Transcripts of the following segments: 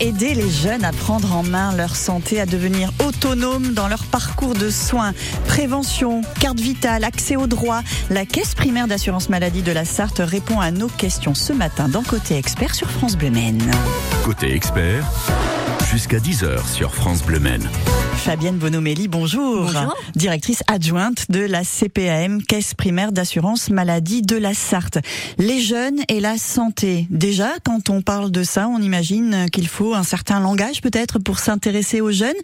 aider les jeunes à prendre en main leur santé, à devenir autonomes dans leur parcours de soins. Prévention, carte vitale, accès aux droits. La Caisse primaire d'assurance maladie de la Sarthe répond à nos questions ce matin dans Côté Expert sur France Bleu. Côté Expert, jusqu'à 10h sur France Bleu Maine. Fabienne Bonomelli, bonjour. Bonjour. Directrice adjointe de la CPAM, Caisse primaire d'assurance maladie de la Sarthe. Les jeunes et la santé. Déjà, quand on parle de ça, on imagine qu'il faut un certain langage peut-être pour s'intéresser aux jeunes.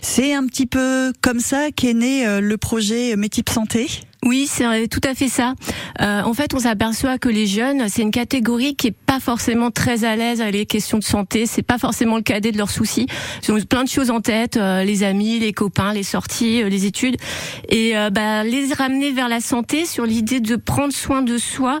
C'est un petit peu comme ça qu'est né euh, le projet Métip Santé? Oui, c'est tout à fait ça. Euh, en fait, on s'aperçoit que les jeunes, c'est une catégorie qui est pas forcément très à l'aise avec les questions de santé. C'est pas forcément le cadet de leurs soucis. Ils ont plein de choses en tête, euh, les amis, les copains, les sorties, euh, les études, et euh, bah, les ramener vers la santé sur l'idée de prendre soin de soi,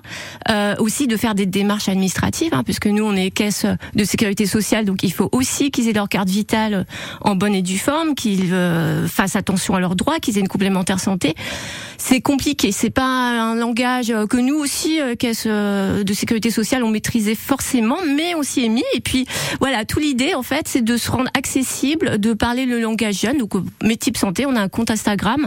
euh, aussi de faire des démarches administratives, hein, puisque nous on est caisse de sécurité sociale, donc il faut aussi qu'ils aient leur carte vitale en bonne et due forme, qu'ils euh, fassent attention à leurs droits, qu'ils aient une complémentaire santé. Compliqué, c'est pas un langage euh, que nous aussi, euh, caisse euh, de sécurité sociale, on maîtrisait forcément, mais on s'y est mis. Et puis voilà, tout l'idée en fait, c'est de se rendre accessible, de parler le langage jeune. Donc Métip Santé, on a un compte Instagram.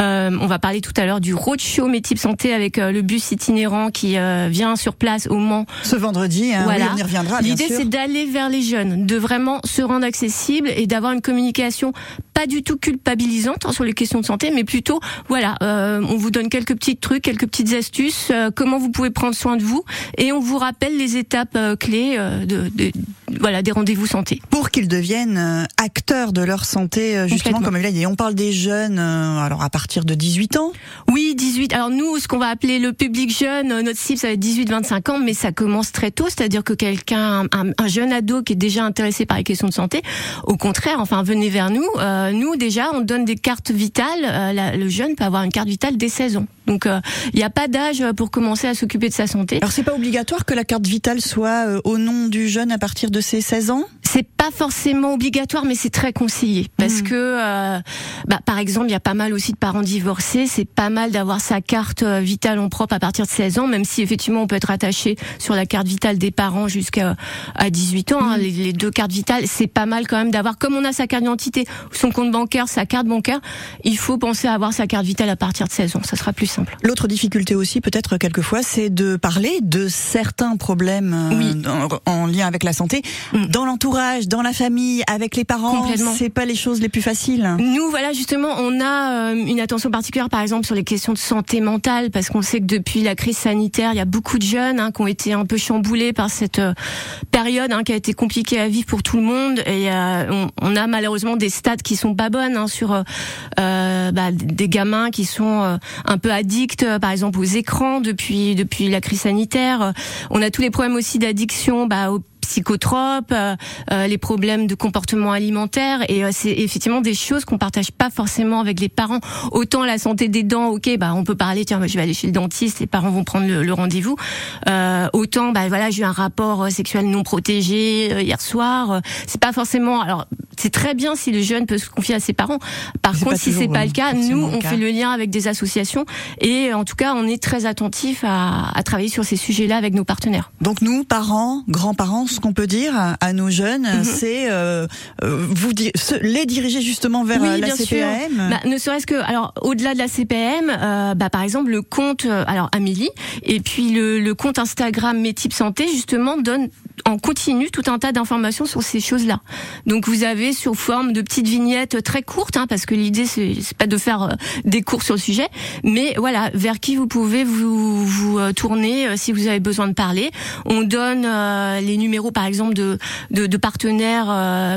Euh, on va parler tout à l'heure du roadshow Métip Santé avec le bus itinérant qui euh, vient sur place au Mans Ce vendredi, hein, oui, Voilà. on y reviendra L'idée, c'est d'aller vers les jeunes, de vraiment se rendre accessible et d'avoir une communication pas du tout culpabilisante sur les questions de santé, mais plutôt, voilà, euh, on vous donne quelques petits trucs, quelques petites astuces, euh, comment vous pouvez prendre soin de vous, et on vous rappelle les étapes euh, clés euh, de, de- voilà, des rendez-vous santé. pour qu'ils deviennent acteurs de leur santé, justement, comme il a dit. On parle des jeunes, alors à partir de 18 ans. Oui, 18. Alors nous, ce qu'on va appeler le public jeune, notre cible, ça va être 18-25 ans, mais ça commence très tôt, c'est-à-dire que quelqu'un, un, un jeune ado qui est déjà intéressé par les questions de santé, au contraire, enfin, venez vers nous. Nous, déjà, on donne des cartes vitales. La- le jeune peut avoir une carte vitale dès 16 ans. Donc, euh, il n'y a pas d'âge pour commencer à s'occuper de sa santé. Alors c'est pas obligatoire que la carte vitale soit euh, au nom du jeune à partir de ses 16 ans? C'est pas forcément obligatoire, mais c'est très conseillé parce Mhm. que, euh, bah, par exemple, il y a pas mal aussi de parents divorcés. C'est pas mal d'avoir sa carte euh, vitale en propre à partir de 16 ans, même si effectivement on peut être attaché sur la carte vitale des parents jusqu'à à 18 ans. hein, les, les deux cartes vitales, c'est pas mal quand même d'avoir. Comme on a sa carte d'identité, son compte bancaire, sa carte bancaire, il faut penser à avoir sa carte vitale à partir de 16 ans. Ça sera plus simple. L'autre difficulté aussi, peut-être quelquefois, c'est de parler de certains problèmes euh, Oui. en, en lien avec la santé Mm. dans l'entourage, dans la famille, avec les parents. C'est pas les choses les plus faciles. Nous, voilà, justement, on a euh, une attention particulière, par exemple, sur les questions de santé mentale, parce qu'on sait que depuis la crise sanitaire, il y a beaucoup de jeunes hein, qui ont été un peu chamboulés par cette euh, période hein, qui a été compliquée à vivre pour tout le monde. Et euh, on, on a malheureusement des stats qui sont pas bonnes hein, sur euh, euh, bah, des gamins qui sont euh, un peu addicts, par exemple, aux écrans depuis depuis la crise sanitaire. On a tous les problèmes aussi d'addiction bah, aux psychotropes, euh, euh, les problèmes de comportement alimentaire et euh, c'est effectivement des choses qu'on partage pas forcément avec les parents. Autant la santé des dents, ok, bah on peut parler, tiens, bah, je vais aller chez le dentiste, les parents vont prendre le, le rendez-vous. Euh, autant, bah voilà, j'ai eu un rapport euh, sexuel non protégé euh, hier soir. euh, c'est pas forcément. Alors c'est très bien si le jeune peut se confier à ses parents. Par contre, si c'est pas le cas, nous on cas. fait le lien avec des associations et euh, en tout cas on est très attentif à, à travailler sur ces sujets-là avec nos partenaires. Donc nous, parents, grands-parents, ce qu'on peut dire à, à nos jeunes, Mhm. c'est euh, euh, vous se- les diriger justement vers Oui, euh, la bien sûr. CPAM. Bah, ne serait-ce que, alors, au-delà de la CPM, euh, bah, par exemple, le compte, euh, alors Amélie, et puis le, le compte Instagram Métip Santé, justement, donne en continu tout un tas d'informations sur ces choses-là. Donc, vous avez sous forme de petites vignettes très courtes, hein, parce que l'idée, c'est pas de faire euh, des cours sur le sujet, mais voilà, vers qui vous pouvez vous, vous euh, tourner euh, si vous avez besoin de parler. On donne les numéros, par exemple, de, de, de partenaires.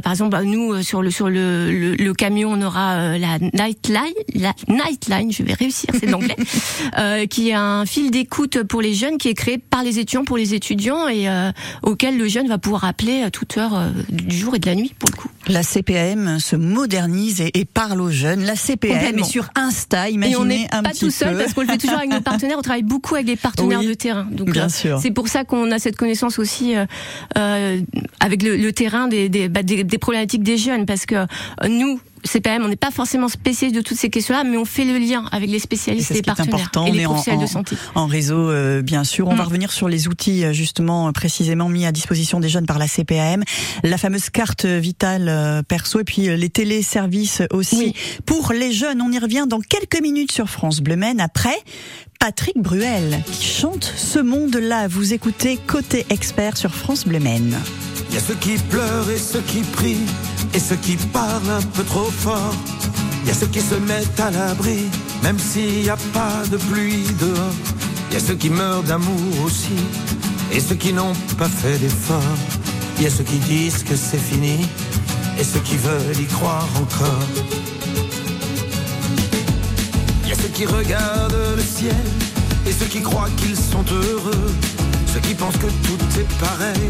par exemple, nous, sur le sur le, le, camion, on aura la Nightline, la Nightline, je vais réussir, c'est l'anglais, qui est un fil d'écoute pour les jeunes qui est créé par les étudiants pour les étudiants et euh, auquel le jeune va pouvoir appeler à toute heure euh, du jour et de la nuit, pour le coup. La CPM se modernise et, parle aux jeunes. La CPM est sur Insta, imaginez et on n'est pas tout seul parce qu'on le fait toujours avec nos partenaires. On travaille beaucoup avec les partenaires de terrain. Donc, bien sûr. C'est pour ça qu'on a cette connaissance aussi euh, avec le, terrain des, des, bah, des, des, problématiques des jeunes parce que nous, CPM, on n'est pas forcément spécialiste de toutes ces questions-là, mais on fait le lien avec les spécialistes et, les partenaires et les professionnels de santé. En réseau, euh, bien sûr. On va mm. revenir sur les outils euh, justement précisément mis à disposition des jeunes par la CPAM, la fameuse carte vitale euh, perso et puis les téléservices aussi pour les jeunes. On y revient dans quelques minutes sur France Bleu Maine. Après, Patrick Bruel qui chante ce monde-là. Vous écoutez Côté Expert sur France Bleu Maine. Il y a ceux qui pleurent et ceux qui prient, et ceux qui parlent un peu trop fort. Il y a ceux qui se mettent à l'abri, même s'il n'y a pas de pluie dehors. Il y a ceux qui meurent d'amour aussi, et ceux qui n'ont pas fait d'effort. Il y a ceux qui disent que c'est fini, et ceux qui veulent y croire encore. Il y a ceux qui regardent le ciel, et ceux qui croient qu'ils sont heureux. Ceux qui pensent que tout est pareil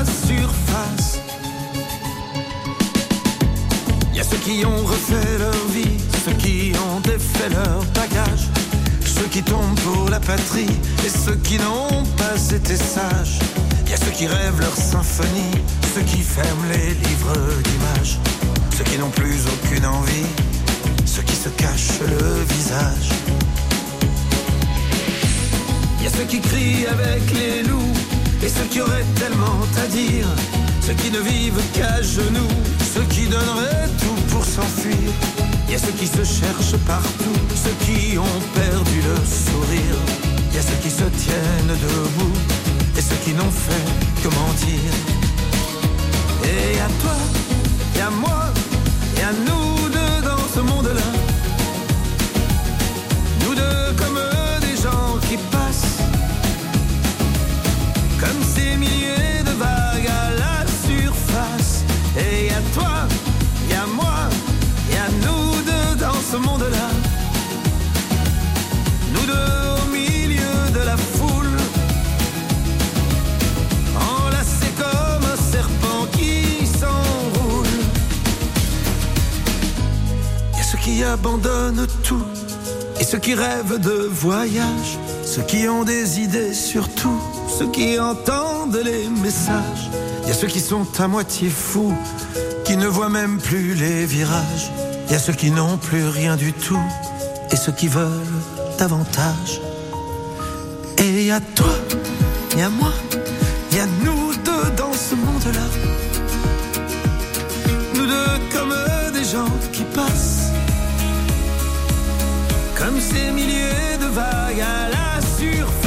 Ceux qui ont refait leur vie, ceux qui ont défait leur bagage, ceux qui tombent pour la patrie et ceux qui n'ont pas été sages. Y a ceux qui rêvent leur symphonie, ceux qui ferment les livres d'images, ceux qui n'ont plus aucune envie, ceux qui se cachent le visage. Y a ceux qui crient avec les loups et ceux qui auraient tellement à dire, ceux qui ne vivent qu'à genoux, ceux qui donneraient tout pour s'enfuir. Il y a ceux qui se cherchent partout, ceux qui ont perdu le sourire. Il y a ceux qui se tiennent debout et ceux qui n'ont fait que mentir. Et à toi, et à moi, et à nous deux dans ce monde-là. Nous deux comme des gens qui passent, abandonnent tout et ceux qui rêvent de voyage, ceux qui ont des idées sur tout, ceux qui entendent les messages. Il y a ceux qui sont à moitié fous, qui ne voient même plus les virages. Il y a ceux qui n'ont plus rien du tout et ceux qui veulent davantage. Et il toi, il y moi, il y nous deux dans ce monde-là. Ces milliers de vagues à la surface.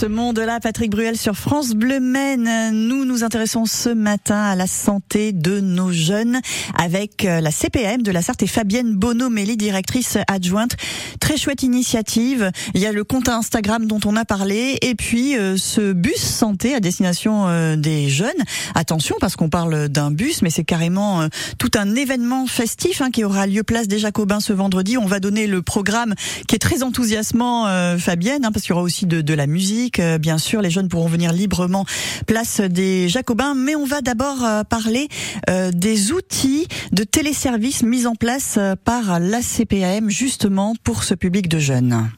Ce monde-là, Patrick Bruel sur France Bleu Maine. Nous nous intéressons ce matin à la santé de nos jeunes avec euh, la CPM de la Sarthe et Fabienne Bono-Méli, directrice adjointe. Très chouette initiative. Il y a le compte Instagram dont on a parlé et puis euh, ce bus santé à destination euh, des jeunes. Attention parce qu'on parle d'un bus, mais c'est carrément tout un événement festif hein, qui aura lieu place des Jacobins ce vendredi. On va donner le programme qui est très enthousiasmant, Fabienne, hein, parce qu'il y aura aussi de, de la musique euh, bien sûr, les jeunes pourront venir librement place des Jacobins. Mais on va d'abord euh, parler euh, des outils de téléservice mis en place par la CPAM justement pour ce public de jeunes.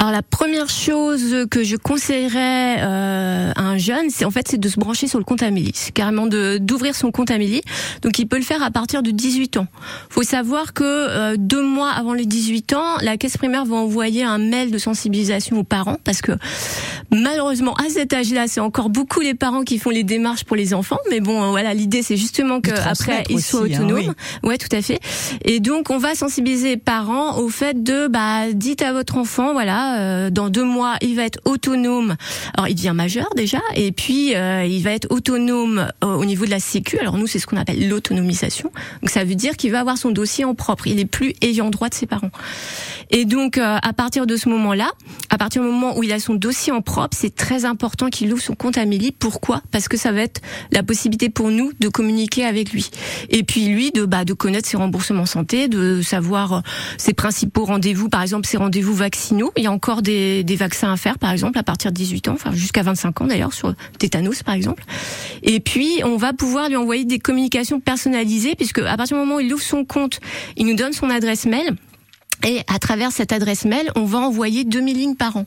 Alors la première chose que je conseillerais euh, à un jeune, c'est en fait c'est de se brancher sur le compte Amélie, c'est carrément de d'ouvrir son compte Amélie. Donc il peut le faire à partir de 18 ans. Faut savoir que euh, deux mois avant les 18 ans, la caisse primaire va envoyer un mail de sensibilisation aux parents parce que malheureusement à cet âge-là, c'est encore beaucoup les parents qui font les démarches pour les enfants. Mais bon, euh, voilà, l'idée c'est justement que après ils soient hein, autonomes. Ouais, tout à fait. Et donc on va sensibiliser les parents au fait de bah dites à votre enfant voilà, euh, dans deux mois, il va être autonome. Alors, il devient majeur déjà, et puis euh, il va être autonome euh, au niveau de la Sécu. Alors nous, c'est ce qu'on appelle l'autonomisation. Donc ça veut dire qu'il va avoir son dossier en propre. Il est plus ayant droit de ses parents. Et donc, à partir de ce moment-là, à partir du moment où il a son dossier en propre, c'est très important qu'il ouvre son compte Amélie. Pourquoi? Parce que ça va être la possibilité pour nous de communiquer avec lui. Et puis lui, de bah, de connaître ses remboursements santé, de savoir ses principaux rendez-vous, par exemple ses rendez-vous vaccinaux. Il y a encore des, des, vaccins à faire, par exemple, à partir de 18 ans, enfin jusqu'à 25 ans d'ailleurs, sur tétanos, par exemple. Et puis, on va pouvoir lui envoyer des communications personnalisées, puisque à partir du moment où il ouvre son compte, il nous donne son adresse mail. Et à travers cette adresse mail, on va envoyer 2000 lignes par an.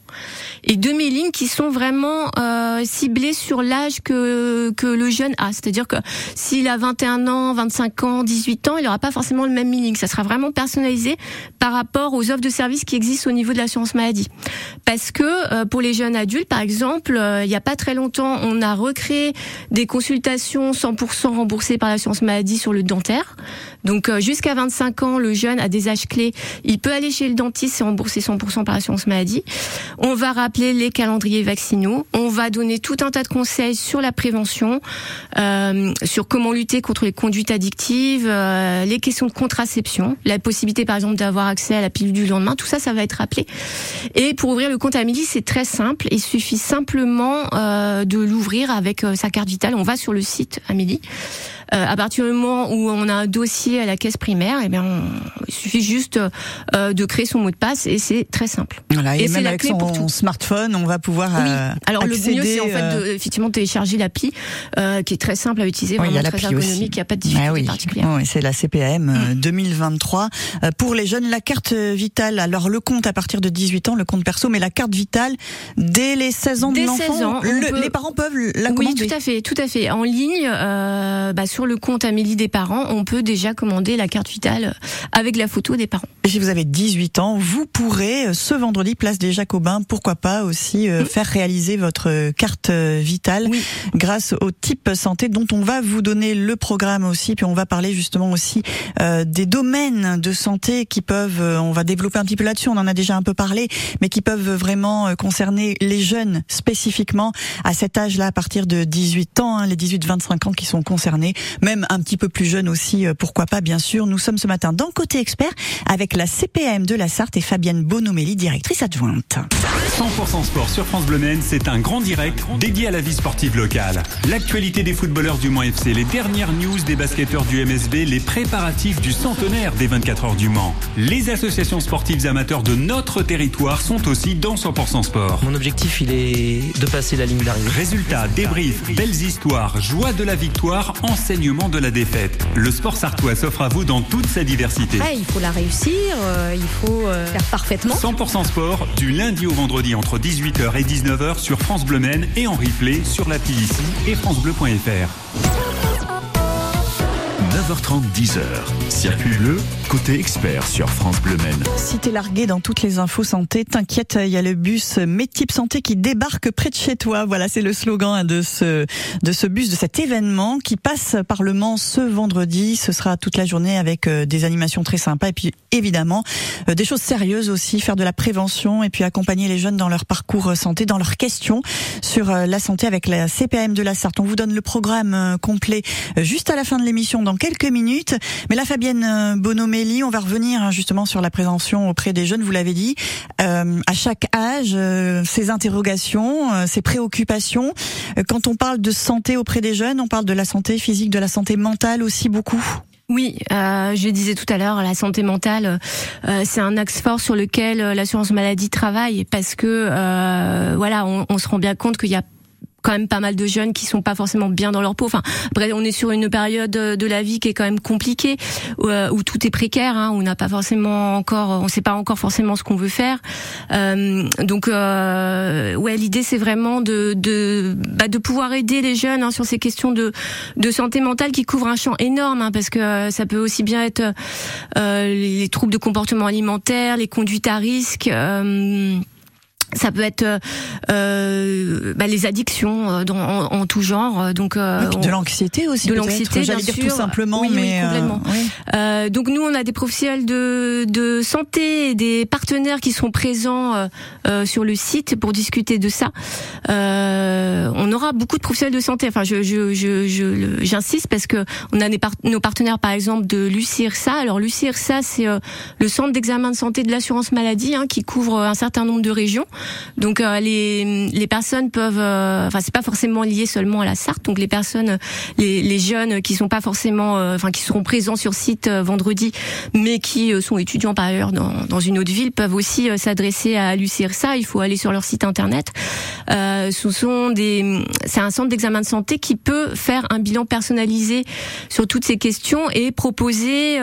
Et 2000 lignes qui sont vraiment euh, ciblées sur l'âge que, que le jeune a. C'est-à-dire que s'il a 21 ans, 25 ans, 18 ans, il n'aura pas forcément le même mailing. Ça sera vraiment personnalisé par rapport aux offres de services qui existent au niveau de l'assurance maladie. Parce que euh, pour les jeunes adultes, par exemple, euh, il n'y a pas très longtemps, on a recréé des consultations 100% remboursées par l'assurance maladie sur le dentaire. Donc euh, jusqu'à 25 ans, le jeune a des âges clés. Peut aller chez le dentiste et rembourser 100% par l'assurance maladie. On va rappeler les calendriers vaccinaux. On va donner tout un tas de conseils sur la prévention, euh, sur comment lutter contre les conduites addictives, euh, les questions de contraception, la possibilité par exemple d'avoir accès à la pilule du lendemain. Tout ça, ça va être rappelé. Et pour ouvrir le compte Amélie, c'est très simple. Il suffit simplement euh, de l'ouvrir avec euh, sa carte vitale. On va sur le site Amélie. Euh, à partir du moment où on a un dossier à la caisse primaire, eh bien, on, il suffit juste euh, de créer son mot de passe et c'est très simple. Voilà, et, même avec son smartphone, on va pouvoir oui. Euh, Alors accéder, le mieux, c'est en fait de, effectivement télécharger l'appli, qui est très simple à utiliser, vraiment oui, très ergonomique, il n'y a pas de difficulté ah oui. particulière. Oui, c'est la CPM mm. 2023 pour les jeunes. La carte vitale, alors le compte à partir de 18 ans, le compte perso, mais la carte vitale dès les 16 ans de l'enfant, le, les parents peuvent la commander. Oui, tout à fait, tout à fait. En ligne, euh, bah, sur le compte Amélie des parents, on peut déjà commander la carte vitale avec la photo des parents. Et si vous avez 18 ans, vous pourrez euh, ce vendredi place des Jacobins, pourquoi pas aussi euh, mmh. faire réaliser votre carte euh, vitale oui. grâce au type santé dont on va vous donner le programme aussi, puis on va parler justement aussi euh, des domaines de santé qui peuvent, on va développer un petit peu là-dessus, on en a déjà un peu parlé, mais qui peuvent vraiment concerner les jeunes spécifiquement à cet âge-là, à partir de 18 ans, hein, les 18-25 ans qui sont concernés, même un petit peu plus jeunes aussi, pourquoi pas bien sûr. Nous sommes ce matin dans Côté Expert avec la CPM de la Sarthe et Fabienne Bonomelli, directrice adjointe. 100% sport sur France Bleu c'est un grand direct dédié à la vie sportive locale. L'actualité des footballeurs du Mans FC, les dernières news des basketteurs du MSB, les préparatifs du centenaire des 24 heures du Mans. Les associations sportives amateurs de notre territoire sont aussi dans 100% sport. Mon objectif, il est de passer la ligne d'arrivée. Résultats, débriefs, belles histoires, joie de la victoire, enseignement de la défaite. Le sport sartois s'offre à vous dans toute sa diversité. Il faut la réussir, euh, il faut euh, faire parfaitement. 100% sport, du lundi au vendredi entre 18h et 19h sur France Bleu Maine et en replay sur l'appli ici et francebleu.fr. 9h30, 10h. Circuit bleu, côté expert sur France Bleu Maine. Si t'es largué dans toutes les infos santé, t'inquiète, il y a le bus Métip Santé qui débarque près de chez toi. Voilà, c'est le slogan de ce, de ce bus, de cet événement qui passe par le Mans ce vendredi. Ce sera toute la journée avec euh, des animations très sympas et puis évidemment euh, des choses sérieuses aussi, faire de la prévention et puis accompagner les jeunes dans leur parcours santé, dans leurs questions sur euh, la santé avec la CPM de la Sarthe. On vous donne le programme complet juste à la fin de l'émission dans quelques minutes. Mais là, Fabienne Bonomelli, on va revenir hein, justement sur la prévention auprès des jeunes, vous l'avez dit. Euh, à chaque âge, euh, ces interrogations, euh, ces préoccupations. Quand on parle de santé auprès des jeunes, on parle de la santé physique, de la santé mentale aussi beaucoup? Oui, euh, je disais tout à l'heure, la santé mentale, euh, c'est un axe fort sur lequel l'assurance maladie travaille parce que euh, voilà, on, on, se rend bien compte qu'il y a quand même pas mal de jeunes qui sont pas forcément bien dans leur peau. Enfin, après, on est sur une période de la vie qui est quand même compliquée, où, euh, où tout est précaire, hein, où on n'a pas forcément encore, on sait pas encore forcément ce qu'on veut faire. Euh, donc, euh, ouais, l'idée c'est vraiment de de, bah, de pouvoir aider les jeunes hein, sur ces questions de de santé mentale qui couvrent un champ énorme, hein, parce que euh, ça peut aussi bien être euh, les troubles de comportement alimentaire, les conduites à risque. Euh, ça peut être euh, bah, les addictions euh, dans, en, en, tout genre. Donc euh, de l'anxiété aussi. De l'anxiété, j'allais dire tout simplement, oui, mais oui, complètement. Euh. Euh, donc nous, on a des professionnels de, de santé, et des partenaires qui sont présents euh, sur le site pour discuter de ça. on aura beaucoup de professionnels de santé. Enfin, je, je, je, je j'insiste parce que on a des par nos partenaires, par exemple, de l'UCIRSA. Alors l'UCIRSA, c'est le centre d'examen de santé de l'assurance maladie hein, qui couvre un certain nombre de régions. Donc euh, les, les personnes peuvent, euh, enfin c'est pas forcément lié seulement à la Sarthe. Donc les personnes, les, les jeunes qui sont pas forcément, euh, enfin qui seront présents sur site vendredi, mais qui sont étudiants par ailleurs dans, dans une autre ville, peuvent aussi s'adresser à l'UCRSA. Il faut aller sur leur site internet. ce sont des, c'est un centre d'examen de santé qui peut faire un bilan personnalisé sur toutes ces questions et proposer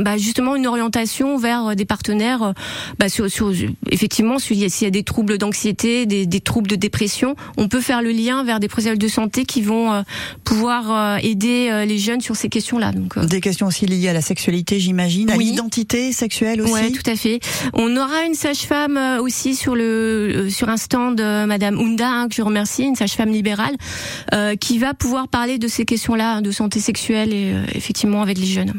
bah, justement une orientation vers des partenaires bah, sur, sur effectivement s'il y a des troubles d'anxiété, des, des, troubles de dépression, on peut faire le lien vers des professionnels de santé qui vont euh, pouvoir euh, aider euh, les jeunes sur ces questions-là. Donc des questions aussi liées à la sexualité, j'imagine, à Oui. l'identité sexuelle aussi. Ouais, tout à fait. On aura une sage-femme aussi sur le sur un stand de Madame Hunda, hein, que je remercie, une sage-femme libérale, euh, qui va pouvoir parler de ces questions-là de santé sexuelle et euh, effectivement avec les jeunes.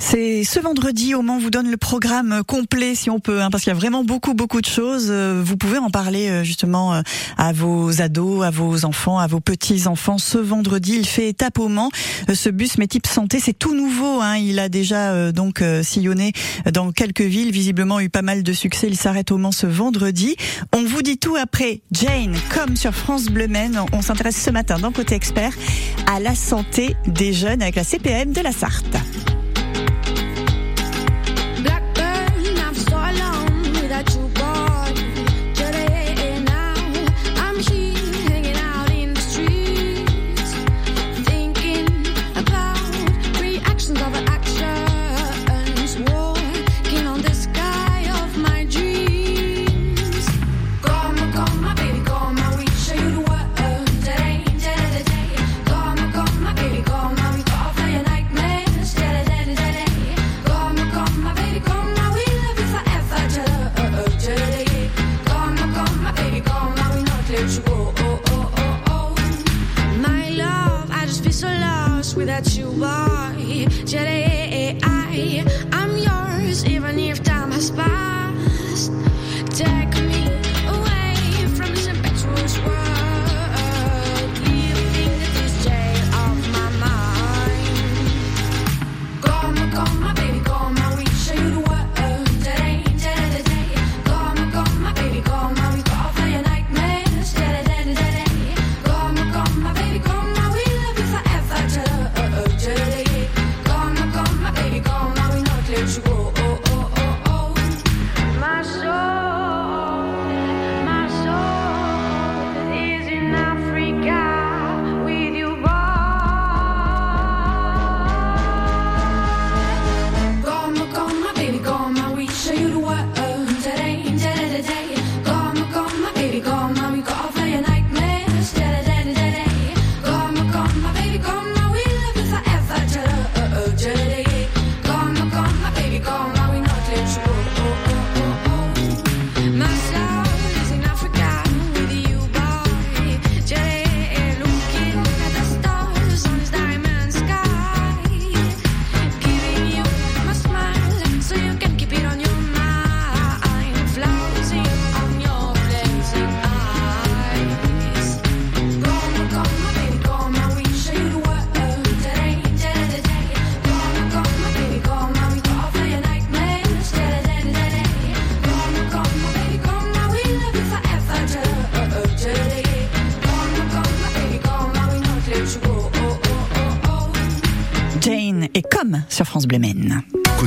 C'est ce vendredi au Mans vous donne le programme complet si on peut, hein, parce qu'il y a vraiment beaucoup beaucoup de choses. Euh, Vous pouvez en parler euh, justement euh, à vos ados, à vos enfants, à vos petits enfants. Ce vendredi, il fait étape au Mans. Euh, Ce bus Métype Santé, c'est tout nouveau. Hein. Il a déjà euh, donc euh, sillonné dans quelques villes, visiblement eu pas mal de succès. Il s'arrête au Mans ce vendredi. On vous dit tout après Jane, comme sur France Bleu Maine. On s'intéresse ce matin dans Côté Expert à la santé des jeunes avec la CPM de la Sarthe. that you are. Yeah,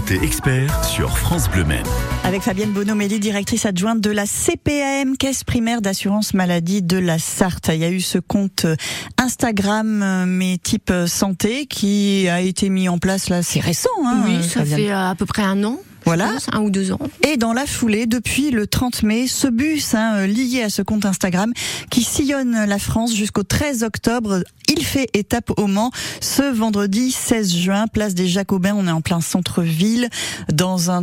côté expert sur France Bleu Maine. Avec Fabienne Bonomelli, directrice adjointe de la CPAM, Caisse primaire d'assurance maladie de la Sarthe. Il y a eu ce compte Instagram, euh, mais type euh, santé, qui a été mis en place là, c'est récent. Hein, oui, euh, ça Fabienne. fait euh, à peu près un an. Je Voilà. pense, un ou deux ans. Et dans la foulée, depuis le 30 mai, ce bus hein, euh, lié à ce compte Instagram qui sillonne la France jusqu'au 13 octobre, il fait étape au Mans ce vendredi 16 juin, place des Jacobins. On est en plein centre-ville, dans un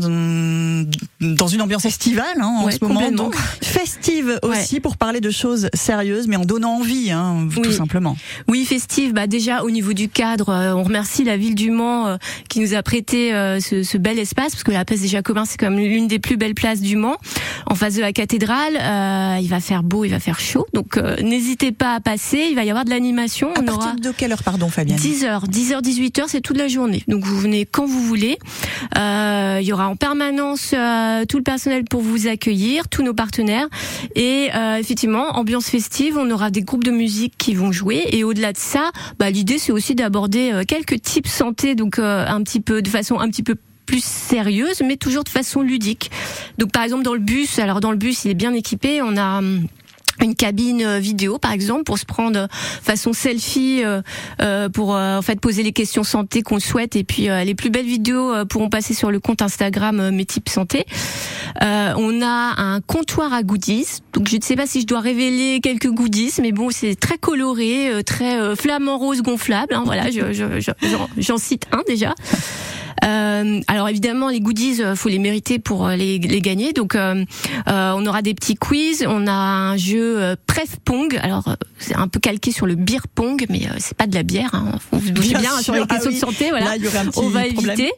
dans une ambiance estivale hein, en Ouais, ce moment, donc festive Ouais. aussi pour parler de choses sérieuses, mais en donnant envie, hein, tout simplement. Oui, festive. Bah déjà au niveau du cadre, euh, on remercie la ville du Mans euh, qui nous a prêté euh, ce, ce bel espace parce que la place des Jacobins c'est comme l'une des plus belles places du Mans, en face de la cathédrale. Euh, il va faire beau, il va faire chaud, donc euh, n'hésitez pas à passer. Il va y avoir de l'animation. À On partir aura de quelle heure, pardon, Fabienne 10h, 10h, 18h, c'est toute la journée. Donc vous venez quand vous voulez. Euh, il y aura en permanence euh, tout le personnel pour vous accueillir, tous nos partenaires. Et euh, effectivement, ambiance festive, on aura des groupes de musique qui vont jouer. Et au-delà de ça, bah, l'idée c'est aussi d'aborder euh, quelques types santé, donc euh, un petit peu de façon un petit peu plus sérieuse, mais toujours de façon ludique. Donc par exemple dans le bus, alors dans le bus il est bien équipé, on a hum, une cabine euh, vidéo par exemple pour se prendre euh, façon selfie euh, euh, pour euh, en fait poser les questions santé qu'on souhaite et puis euh, les plus belles vidéos pourront passer sur le compte Instagram mes types santé. On a un comptoir à goodies donc je ne sais pas si je dois révéler quelques goodies mais bon c'est très coloré très flamant rose gonflable hein, voilà je- je- je- j'en j'en cite un déjà. Euh, alors évidemment, les goodies, euh, faut les mériter pour euh, les, les gagner. Donc, euh, euh, on aura des petits quiz. On a un jeu euh, Pref Pong. Alors, euh, c'est un peu calqué sur le beer pong, mais euh, c'est pas de la bière. Hein. Vous doutez Bien bien, sûr. sur les Ah questions oui. de santé. Voilà. Là, il y aurait un petit on va problème. éviter.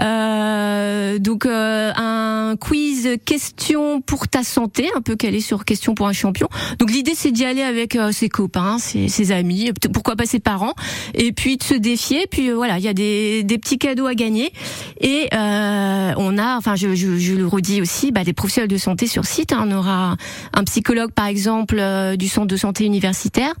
Euh, donc, euh, un quiz question pour ta santé, un peu calé sur question pour un champion. Donc, l'idée, c'est d'y aller avec euh, ses copains, ses, ses amis, pourquoi pas ses parents, et puis de se défier. Puis voilà, il y a des, des petits cadeaux à gagner. Et euh, on a, enfin, je, je, je le redis aussi, bah, des professionnels de santé sur site. hein. On aura un psychologue, par exemple, euh, du centre de santé universitaire.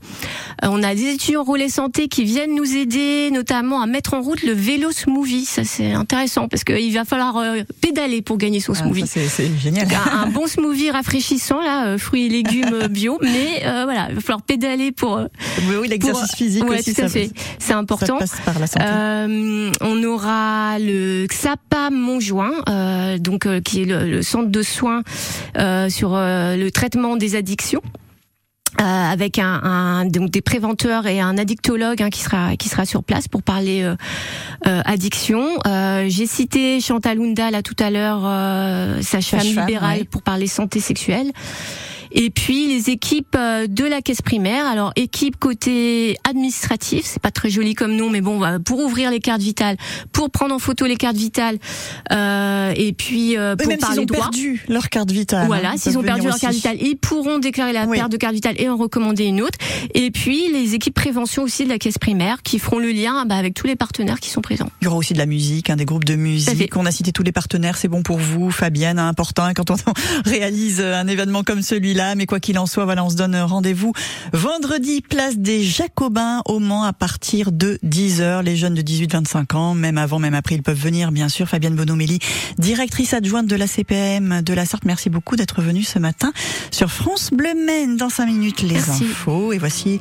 Euh, on a des étudiants relais santé qui viennent nous aider, notamment à mettre en route le vélo smoothie. Ça, c'est intéressant parce qu'il va falloir pédaler pour gagner son Ah, smoothie. ça, c'est génial. Un, un bon smoothie rafraîchissant là, fruits et légumes bio, mais voilà, il va falloir pédaler pour. Oui, l'exercice physique ouais, aussi, tout à ça, fait. C'est ça important. passe par la santé. On aura le XAPA Montjoint, euh, donc euh, qui est le, le centre de soins euh, sur euh, le traitement des addictions. Euh, avec un, un- donc des préventeurs et un addictologue hein, qui sera qui sera sur place pour parler euh, euh, addiction. Euh, J'ai cité Chantal Hunda là tout à l'heure, euh, sage-femme Sage-femme, libérale ouais. pour parler santé sexuelle. Et puis les équipes euh, de la caisse primaire. Alors équipe côté administratif, c'est pas très joli comme nom, mais bon, voilà, pour ouvrir les cartes vitales, pour prendre en photo les cartes vitales, euh, et puis euh, Oui, pour même s'ils parler ont droit. perdu leur carte vitale. Voilà, hein, ils s'ils ont perdu leur carte vitale, ils pourront déclarer la Oui. perte de carte vitale et en recommander une autre. Et puis les équipes prévention aussi de la caisse primaire qui feront le lien bah, avec tous les partenaires qui sont présents. Il y aura aussi de la musique, hein, des groupes de musique. On a cité tous les partenaires, c'est bon pour vous, Fabienne, hein, important quand on réalise un événement comme celui-là. Mais quoi qu'il en soit, voilà, on se donne rendez-vous vendredi, place des Jacobins au Mans à partir de 10h. Les jeunes de 18-25 ans, même avant, même après, ils peuvent venir, bien sûr. Fabienne Bonomelli, directrice adjointe de la CPM de la Sarthe, merci beaucoup d'être venue ce matin sur France Bleu Maine. Dans 5 minutes, les Merci. infos. Et voici